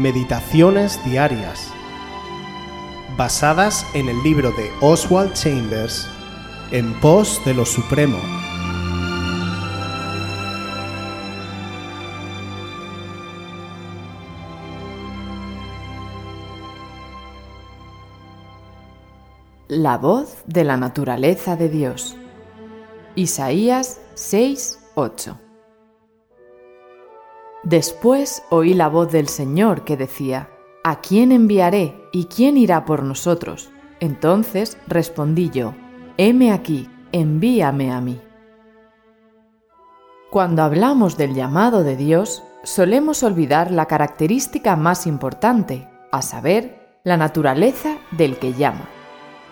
Meditaciones Diarias, basadas en el libro de Oswald Chambers, En pos de lo Supremo. La voz de la naturaleza de Dios. Isaías 6, 8. Después oí la voz del Señor que decía, ¿A quién enviaré y quién irá por nosotros? Entonces respondí yo, heme aquí, envíame a mí. Cuando hablamos del llamado de Dios, solemos olvidar la característica más importante, a saber, la naturaleza del que llama.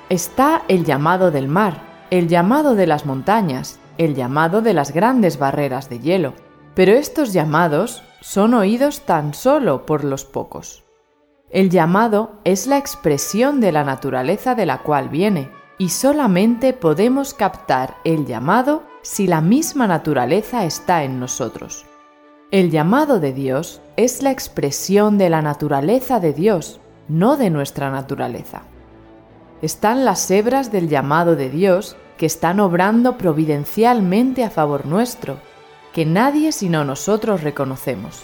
Está el llamado del mar, el llamado de las montañas, el llamado de las grandes barreras de hielo, pero estos llamados son oídos tan solo por los pocos. El llamado es la expresión de la naturaleza de la cual viene, y solamente podemos captar el llamado si la misma naturaleza está en nosotros. El llamado de Dios es la expresión de la naturaleza de Dios, no de nuestra naturaleza están las hebras del llamado de Dios que están obrando providencialmente a favor nuestro, que nadie sino nosotros reconocemos.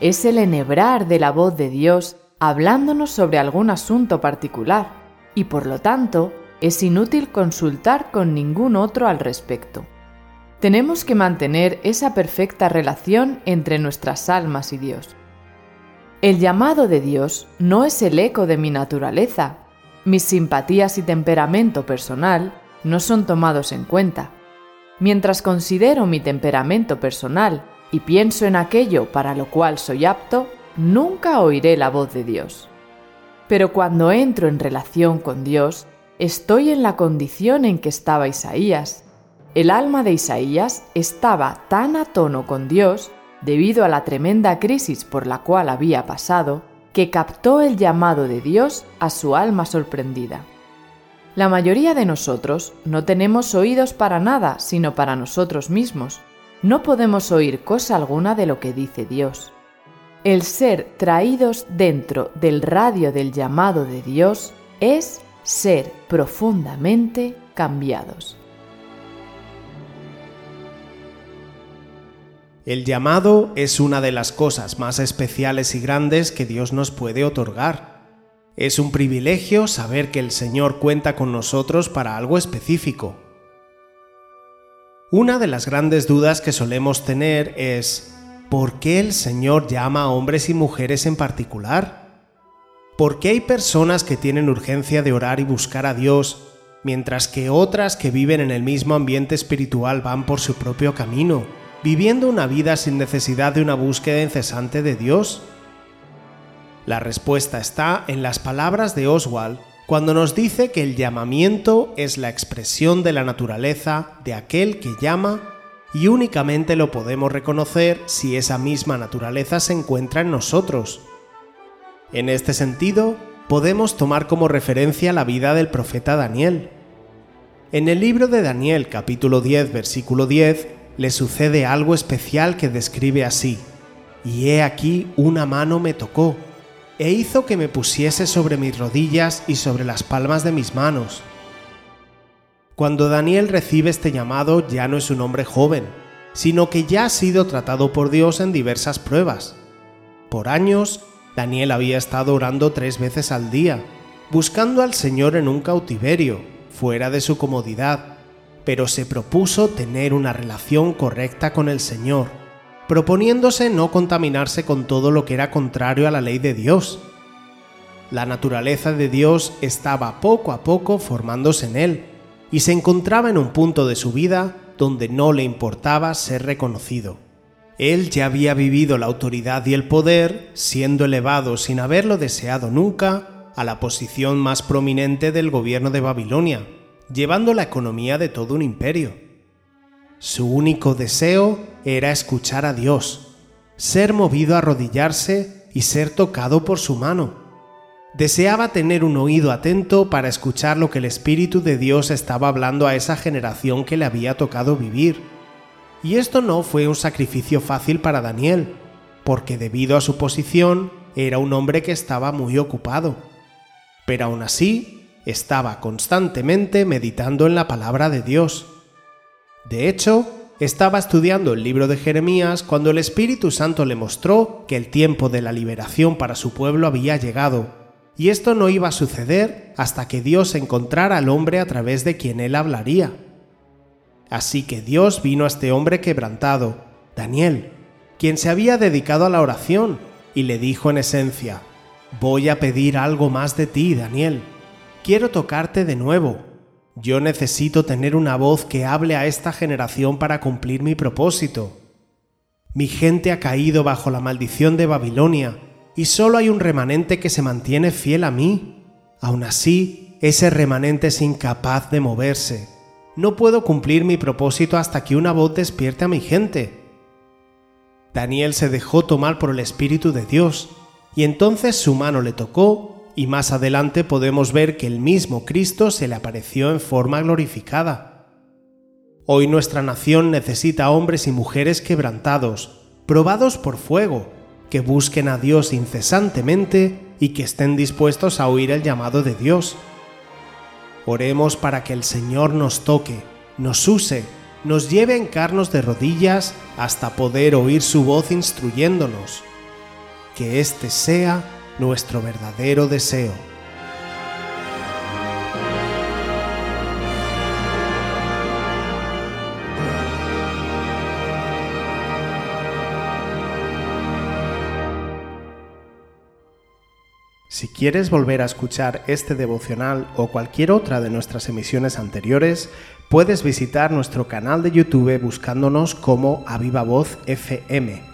Es el enhebrar de la voz de Dios hablándonos sobre algún asunto particular, y por lo tanto es inútil consultar con ningún otro al respecto. Tenemos que mantener esa perfecta relación entre nuestras almas y Dios. El llamado de Dios no es el eco de mi naturaleza, mis simpatías y temperamento personal no son tomados en cuenta. Mientras considero mi temperamento personal y pienso en aquello para lo cual soy apto, nunca oiré la voz de Dios. Pero cuando entro en relación con Dios, estoy en la condición en que estaba Isaías. El alma de Isaías estaba tan a tono con Dios, debido a la tremenda crisis por la cual había pasado, que captó el llamado de Dios a su alma sorprendida. La mayoría de nosotros no tenemos oídos para nada sino para nosotros mismos. No podemos oír cosa alguna de lo que dice Dios. El ser traídos dentro del radio del llamado de Dios es ser profundamente cambiados. El llamado es una de las cosas más especiales y grandes que Dios nos puede otorgar. Es un privilegio saber que el Señor cuenta con nosotros para algo específico. Una de las grandes dudas que solemos tener es, ¿por qué el Señor llama a hombres y mujeres en particular? ¿Por qué hay personas que tienen urgencia de orar y buscar a Dios, mientras que otras que viven en el mismo ambiente espiritual van por su propio camino? viviendo una vida sin necesidad de una búsqueda incesante de Dios? La respuesta está en las palabras de Oswald cuando nos dice que el llamamiento es la expresión de la naturaleza de aquel que llama y únicamente lo podemos reconocer si esa misma naturaleza se encuentra en nosotros. En este sentido, podemos tomar como referencia la vida del profeta Daniel. En el libro de Daniel capítulo 10 versículo 10 le sucede algo especial que describe así, y he aquí una mano me tocó, e hizo que me pusiese sobre mis rodillas y sobre las palmas de mis manos. Cuando Daniel recibe este llamado ya no es un hombre joven, sino que ya ha sido tratado por Dios en diversas pruebas. Por años, Daniel había estado orando tres veces al día, buscando al Señor en un cautiverio, fuera de su comodidad, pero se propuso tener una relación correcta con el Señor, proponiéndose no contaminarse con todo lo que era contrario a la ley de Dios. La naturaleza de Dios estaba poco a poco formándose en él, y se encontraba en un punto de su vida donde no le importaba ser reconocido. Él ya había vivido la autoridad y el poder, siendo elevado sin haberlo deseado nunca a la posición más prominente del gobierno de Babilonia, llevando la economía de todo un imperio. Su único deseo era escuchar a Dios, ser movido a arrodillarse y ser tocado por su mano. Deseaba tener un oído atento para escuchar lo que el Espíritu de Dios estaba hablando a esa generación que le había tocado vivir. Y esto no fue un sacrificio fácil para Daniel, porque debido a su posición, era un hombre que estaba muy ocupado, pero aún así estaba constantemente meditando en la palabra de Dios. De hecho, estaba estudiando el libro de Jeremías cuando el Espíritu Santo le mostró que el tiempo de la liberación para su pueblo había llegado, y esto no iba a suceder hasta que Dios encontrara al hombre a través de quien él hablaría. Así que Dios vino a este hombre quebrantado, Daniel, quien se había dedicado a la oración, y le dijo en esencia, Voy a pedir algo más de ti, Daniel. Quiero tocarte de nuevo. Yo necesito tener una voz que hable a esta generación para cumplir mi propósito. Mi gente ha caído bajo la maldición de Babilonia, y solo hay un remanente que se mantiene fiel a mí. Aún así, ese remanente es incapaz de moverse. No puedo cumplir mi propósito hasta que una voz despierte a mi gente. Daniel se dejó tomar por el Espíritu de Dios, y entonces su mano le tocó, y más adelante podemos ver que el mismo Cristo se le apareció en forma glorificada. Hoy nuestra nación necesita hombres y mujeres quebrantados, probados por fuego, que busquen a Dios incesantemente y que estén dispuestos a oír el llamado de Dios. Oremos para que el Señor nos toque, nos use nos lleve a encarnos de rodillas hasta poder oír su voz instruyéndonos. Que este sea nuestro verdadero deseo. Si quieres volver a escuchar este devocional o cualquier otra de nuestras emisiones anteriores, puedes visitar nuestro canal de YouTube buscándonos como Aviva Voz FM.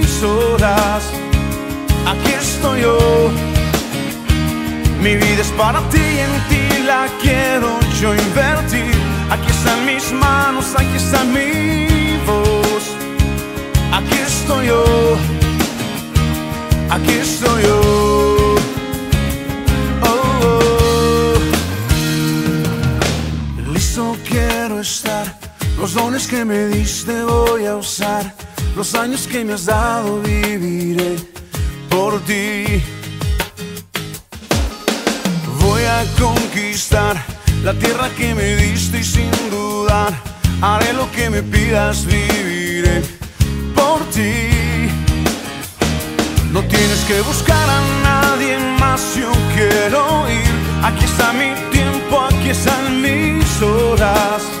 Aquí estoy yo. Mi vida es para ti y en ti la quiero yo invertir. Aquí están mis manos, aquí está mi voz. Aquí estoy yo. Aquí estoy yo. Oh, oh. Listo quiero estar. Los dones que me diste voy a usar. Los años que me has dado viviré por ti. Voy a conquistar la tierra que me diste y sin dudar haré lo que me pidas, viviré por ti. No tienes que buscar a nadie más, yo quiero ir. Aquí está mi tiempo, aquí están mis horas.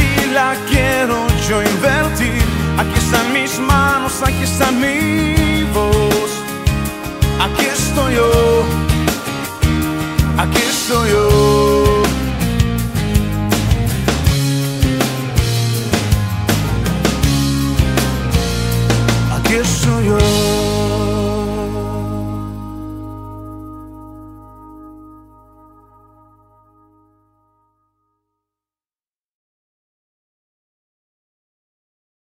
yo invertir. Aquí están mis manos, aquí está mi voz. Aquí estoy yo. Aquí estoy yo.